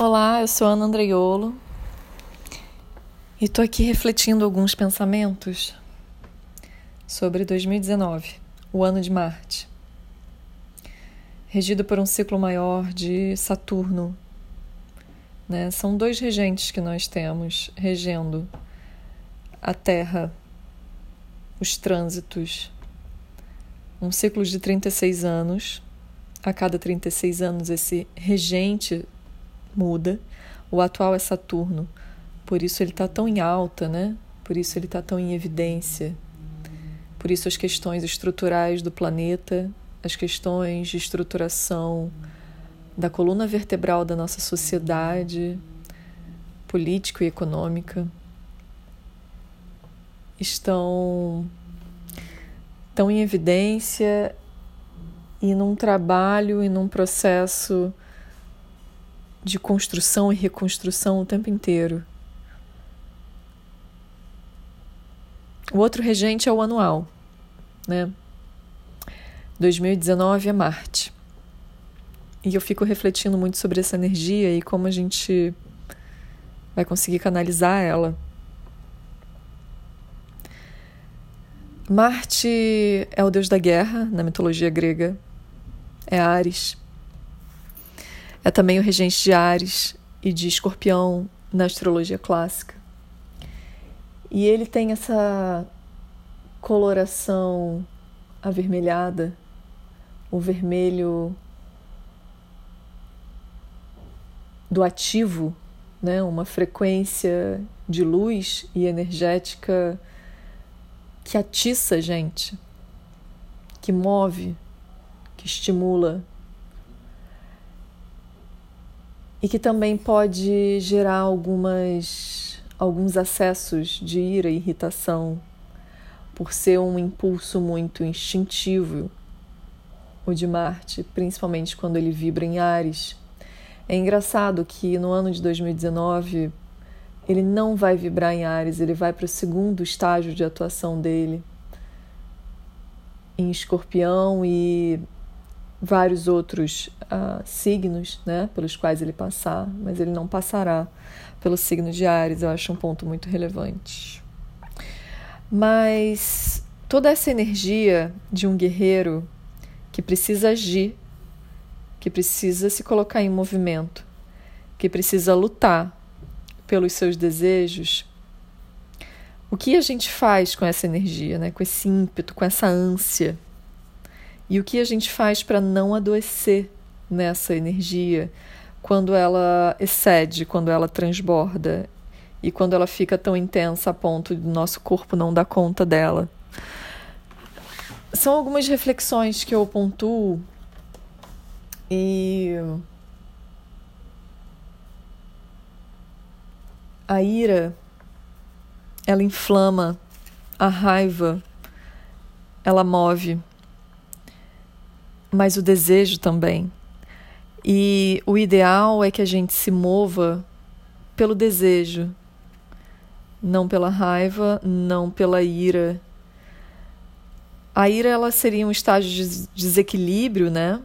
Olá, eu sou Ana Andreiolo e estou aqui refletindo alguns pensamentos sobre 2019, o ano de Marte, regido por um ciclo maior de Saturno. Né? São dois regentes que nós temos regendo a Terra, os trânsitos. Um ciclo de 36 anos. A cada 36 anos, esse regente muda. O atual é Saturno, por isso ele está tão em alta, né? Por isso ele está tão em evidência. Por isso as questões estruturais do planeta, as questões de estruturação da coluna vertebral da nossa sociedade, político e econômica, estão tão em evidência e num trabalho e num processo de construção e reconstrução o tempo inteiro. O outro regente é o anual, né? 2019 é Marte. E eu fico refletindo muito sobre essa energia e como a gente vai conseguir canalizar ela. Marte é o deus da guerra na mitologia grega, é Ares. É também o regente de Ares e de Escorpião na astrologia clássica. E ele tem essa coloração avermelhada, o vermelho do ativo, né? uma frequência de luz e energética que atiça a gente, que move, que estimula e que também pode gerar algumas, alguns acessos de ira e irritação, por ser um impulso muito instintivo, o de Marte, principalmente quando ele vibra em Ares. É engraçado que no ano de 2019 ele não vai vibrar em Ares, ele vai para o segundo estágio de atuação dele em Escorpião e vários outros uh, signos né, pelos quais ele passar, mas ele não passará pelo signo de Ares, eu acho um ponto muito relevante. Mas toda essa energia de um guerreiro que precisa agir, que precisa se colocar em movimento, que precisa lutar pelos seus desejos, o que a gente faz com essa energia, né? com esse ímpeto, com essa ânsia? E o que a gente faz para não adoecer nessa energia quando ela excede, quando ela transborda e quando ela fica tão intensa a ponto do nosso corpo não dar conta dela. São algumas reflexões que eu pontuo e a ira ela inflama, a raiva ela move mas o desejo também. E o ideal é que a gente se mova pelo desejo, não pela raiva, não pela ira. A ira ela seria um estágio de desequilíbrio, né?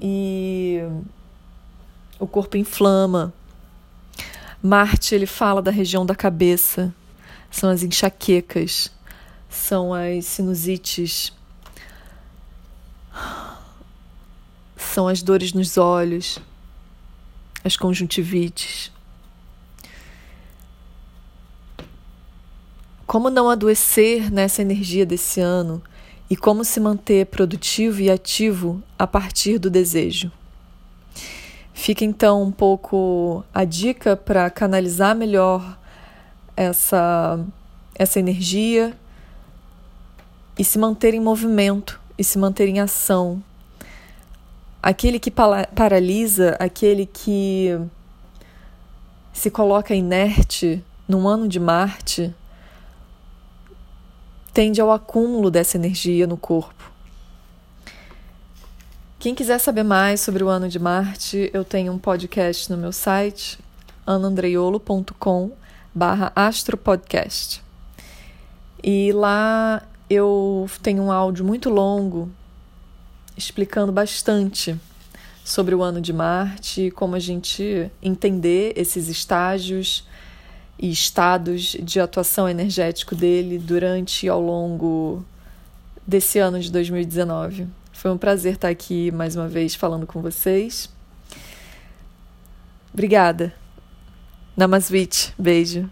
E o corpo inflama. Marte ele fala da região da cabeça, são as enxaquecas, são as sinusites, são as dores nos olhos, as conjuntivites. Como não adoecer nessa energia desse ano e como se manter produtivo e ativo a partir do desejo. Fica então um pouco a dica para canalizar melhor essa, essa energia e se manter em movimento e se manter em ação aquele que paralisa, aquele que se coloca inerte num ano de Marte, tende ao acúmulo dessa energia no corpo. Quem quiser saber mais sobre o ano de Marte, eu tenho um podcast no meu site, anandreiolo.com barra astropodcast. E lá eu tenho um áudio muito longo explicando bastante sobre o ano de Marte, como a gente entender esses estágios e estados de atuação energético dele durante e ao longo desse ano de 2019. Foi um prazer estar aqui mais uma vez falando com vocês. Obrigada. Namasvit. Beijo.